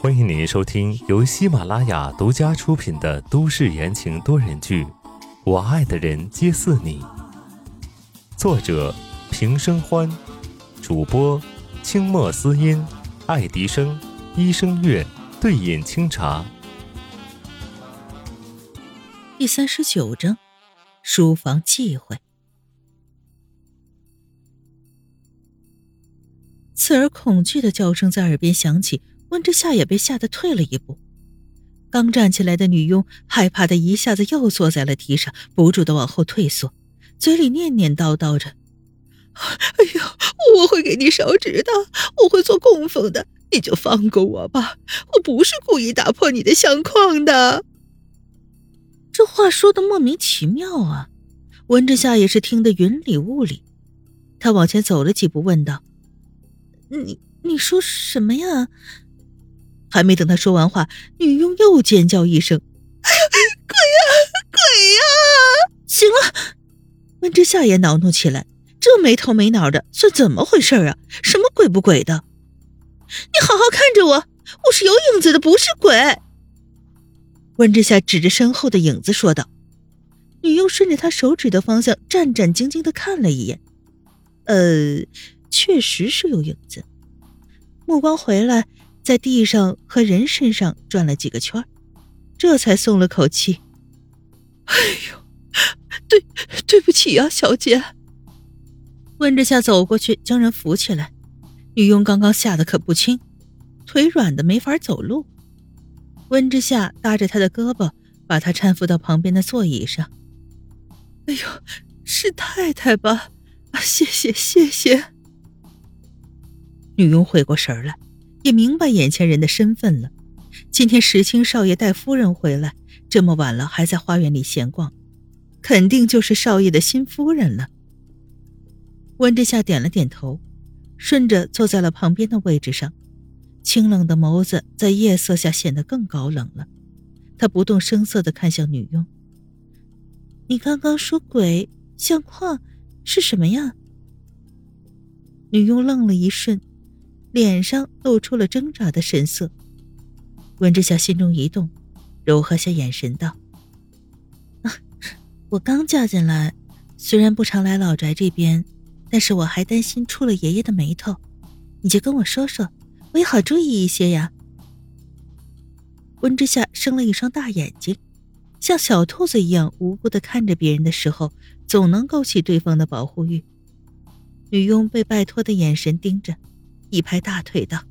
欢迎您收听由喜马拉雅独家出品的都市言情多人剧《我爱的人皆似你》，作者平生欢，主播清墨思音、爱迪生、一生月、对饮清茶。第三十九章，书房忌讳。刺耳恐惧的叫声在耳边响起。温之夏也被吓得退了一步，刚站起来的女佣害怕的一下子又坐在了地上，不住的往后退缩，嘴里念念叨叨着：“哎呦，我会给你烧纸的，我会做供奉的，你就放过我吧，我不是故意打破你的相框的。”这话说的莫名其妙啊！温之夏也是听得云里雾里，他往前走了几步，问道：“你你说什么呀？”还没等他说完话，女佣又尖叫一声：“哎呀，鬼呀，鬼呀！”行了，温之夏也恼怒起来，这没头没脑的算怎么回事啊？什么鬼不鬼的？你好好看着我，我是有影子的，不是鬼。温之夏指着身后的影子说道。女佣顺着他手指的方向战战兢兢的看了一眼，呃，确实是有影子。目光回来。在地上和人身上转了几个圈这才松了口气。哎呦，对，对不起呀，小姐。温之夏走过去将人扶起来，女佣刚刚吓得可不轻，腿软的没法走路。温之夏搭着她的胳膊，把她搀扶到旁边的座椅上。哎呦，是太太吧？啊谢谢，谢谢。女佣回过神来。也明白眼前人的身份了。今天石青少爷带夫人回来，这么晚了还在花园里闲逛，肯定就是少爷的新夫人了。温之夏点了点头，顺着坐在了旁边的位置上，清冷的眸子在夜色下显得更高冷了。他不动声色地看向女佣：“你刚刚说鬼相框是什么呀？”女佣愣了一瞬。脸上露出了挣扎的神色，温之夏心中一动，柔和下眼神道：“，我刚嫁进来，虽然不常来老宅这边，但是我还担心触了爷爷的眉头，你就跟我说说，我也好注意一些呀。”温之夏生了一双大眼睛，像小兔子一样无辜的看着别人的时候，总能勾起对方的保护欲。女佣被拜托的眼神盯着。一拍大腿道：“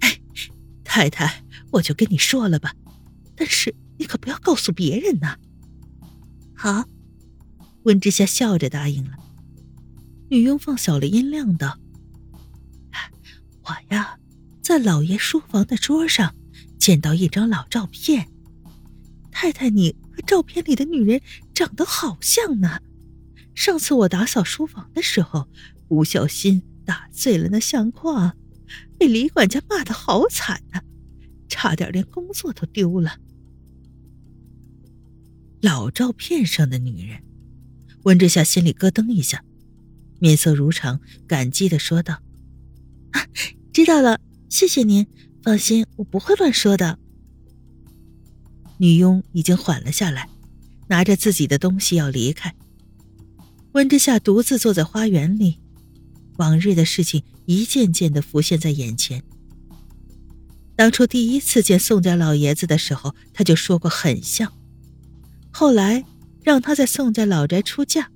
哎，太太，我就跟你说了吧，但是你可不要告诉别人呐。”好，温之夏笑着答应了。女佣放小了音量道：“我呀，在老爷书房的桌上见到一张老照片，太太，你和照片里的女人长得好像呢。上次我打扫书房的时候，不小心。”打碎了那相框，被李管家骂的好惨呐，差点连工作都丢了。老照片上的女人，温之夏心里咯噔一下，面色如常，感激的说道：“啊，知道了，谢谢您，放心，我不会乱说的。”女佣已经缓了下来，拿着自己的东西要离开。温之夏独自坐在花园里。往日的事情一件件的浮现在眼前。当初第一次见宋家老爷子的时候，他就说过很像。后来让他在宋家老宅出嫁，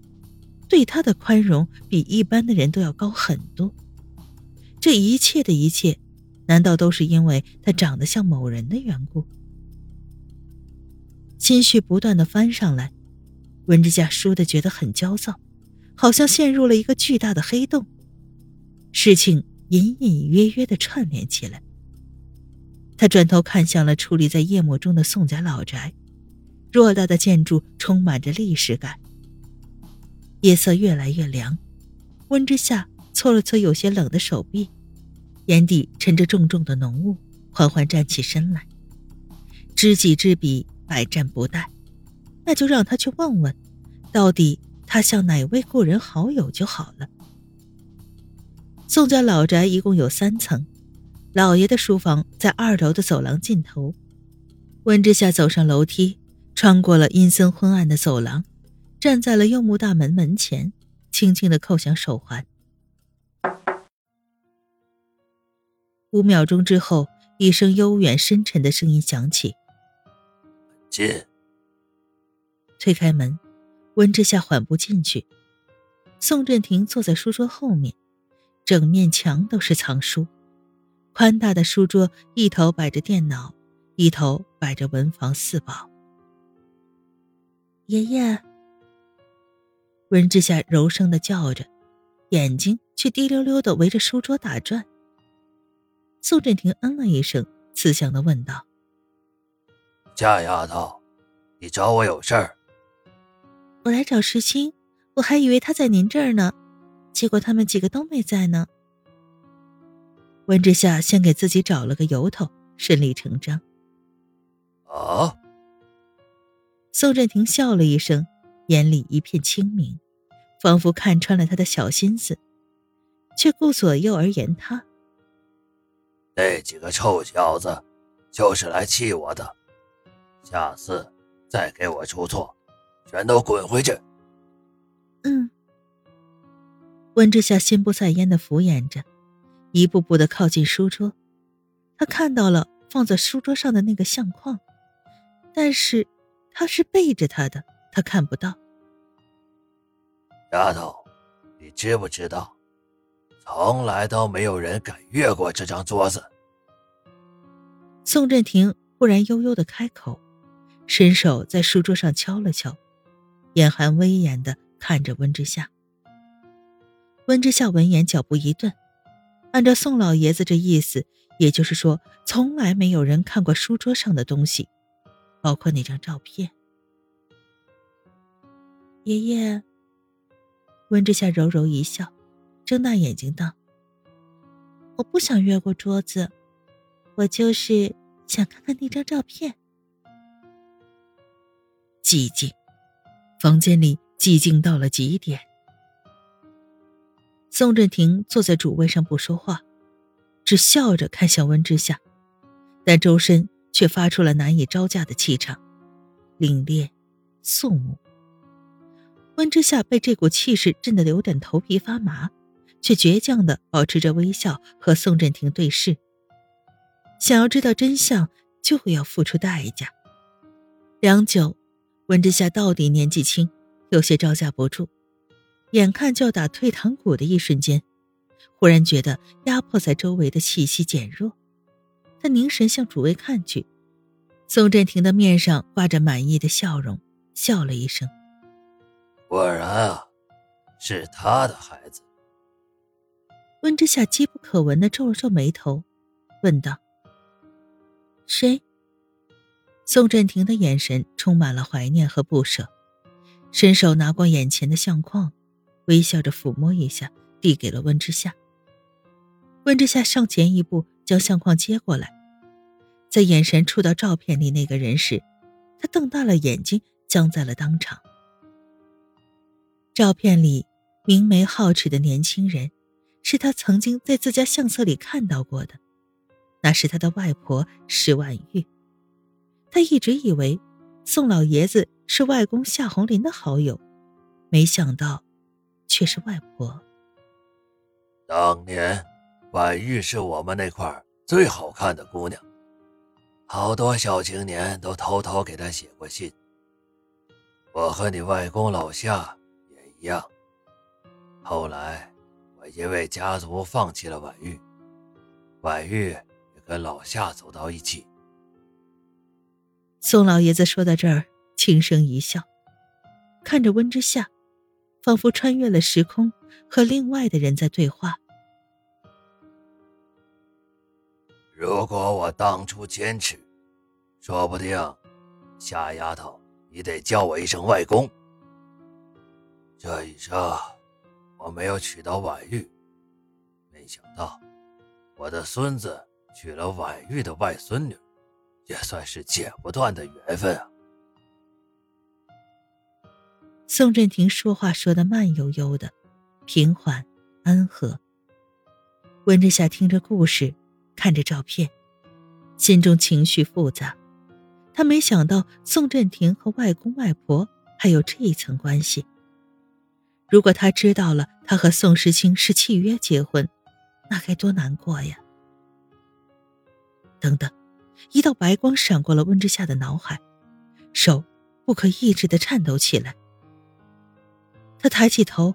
对他的宽容比一般的人都要高很多。这一切的一切，难道都是因为他长得像某人的缘故？心绪不断的翻上来，温之夏输的觉得很焦躁，好像陷入了一个巨大的黑洞。事情隐隐约约的串联起来。他转头看向了矗立在夜幕中的宋家老宅，偌大的建筑充满着历史感。夜色越来越凉，温之夏搓了搓有些冷的手臂，眼底沉着重重的浓雾，缓缓站起身来。知己知彼，百战不殆，那就让他去问问，到底他像哪位故人好友就好了。宋家老宅一共有三层，老爷的书房在二楼的走廊尽头。温之夏走上楼梯，穿过了阴森昏暗的走廊，站在了柚木大门门前，轻轻的扣响手环。五秒钟之后，一声悠远深沉的声音响起：“进。”推开门，温之夏缓步进去。宋振庭坐在书桌后面，整面墙都是藏书。宽大的书桌一头摆着电脑，一头摆着文房四宝。爷爷，温之夏柔声的叫着，眼睛却滴溜溜的围着书桌打转。宋振廷嗯了一声，慈祥的问道：“夏丫头，你找我有事儿？”我来找石青，我还以为他在您这儿呢，结果他们几个都没在呢。温之夏先给自己找了个由头，顺理成章。啊！宋振庭笑了一声，眼里一片清明，仿佛看穿了他的小心思，却顾左右而言他。那几个臭小子，就是来气我的。下次再给我出错，全都滚回去。嗯。温之夏心不在焉的敷衍着，一步步的靠近书桌。他看到了放在书桌上的那个相框，但是他是背着他的，他看不到。丫头，你知不知道？从来都没有人敢越过这张桌子。宋振庭忽然悠悠的开口，伸手在书桌上敲了敲，眼含威严的看着温之夏。温之夏闻言脚步一顿，按照宋老爷子这意思，也就是说，从来没有人看过书桌上的东西，包括那张照片。爷爷，温之夏柔柔一笑。睁大眼睛道：“我不想越过桌子，我就是想看看那张照片。”寂静，房间里寂静到了极点。宋振庭坐在主位上不说话，只笑着看向温之夏，但周身却发出了难以招架的气场，凛冽肃穆。温之夏被这股气势震得有点头皮发麻。却倔强的保持着微笑和宋振庭对视。想要知道真相，就要付出代价。良久，温之夏到底年纪轻，有些招架不住，眼看就要打退堂鼓的一瞬间，忽然觉得压迫在周围的气息减弱。他凝神向主位看去，宋振庭的面上挂着满意的笑容，笑了一声：“果然啊，是他的孩子。”温之夏机不可闻的皱了皱眉头，问道：“谁？”宋振庭的眼神充满了怀念和不舍，伸手拿过眼前的相框，微笑着抚摸一下，递给了温之夏。温之夏上前一步，将相框接过来，在眼神触到照片里那个人时，他瞪大了眼睛，僵在了当场。照片里明眉皓齿的年轻人。是他曾经在自家相册里看到过的，那是他的外婆石婉玉。他一直以为宋老爷子是外公夏红林的好友，没想到却是外婆。当年婉玉是我们那块最好看的姑娘，好多小青年都偷偷给她写过信。我和你外公老夏也一样，后来我。因为家族放弃了婉玉，婉玉也跟老夏走到一起。宋老爷子说到这儿，轻声一笑，看着温之夏，仿佛穿越了时空，和另外的人在对话。如果我当初坚持，说不定夏丫头你得叫我一声外公。这一生。我没有娶到婉玉，没想到我的孙子娶了婉玉的外孙女，也算是剪不断的缘分啊。宋振庭说话说的慢悠悠的，平缓安和。温之夏听着故事，看着照片，心中情绪复杂。他没想到宋振廷和外公外婆还有这一层关系。如果他知道了他和宋时清是契约结婚，那该多难过呀！等等，一道白光闪过了温之夏的脑海，手不可抑制的颤抖起来。他抬起头，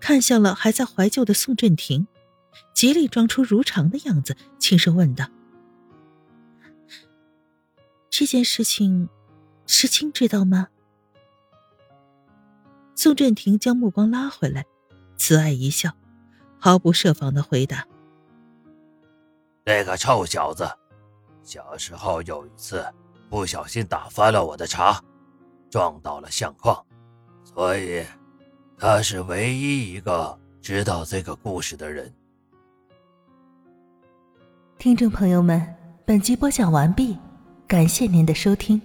看向了还在怀旧的宋振廷，极力装出如常的样子，轻声问道：“这件事情，石青知道吗？”宋振廷将目光拉回来，慈爱一笑，毫不设防的回答：“那个臭小子，小时候有一次不小心打翻了我的茶，撞到了相框，所以。”他是唯一一个知道这个故事的人。听众朋友们，本集播讲完毕，感谢您的收听。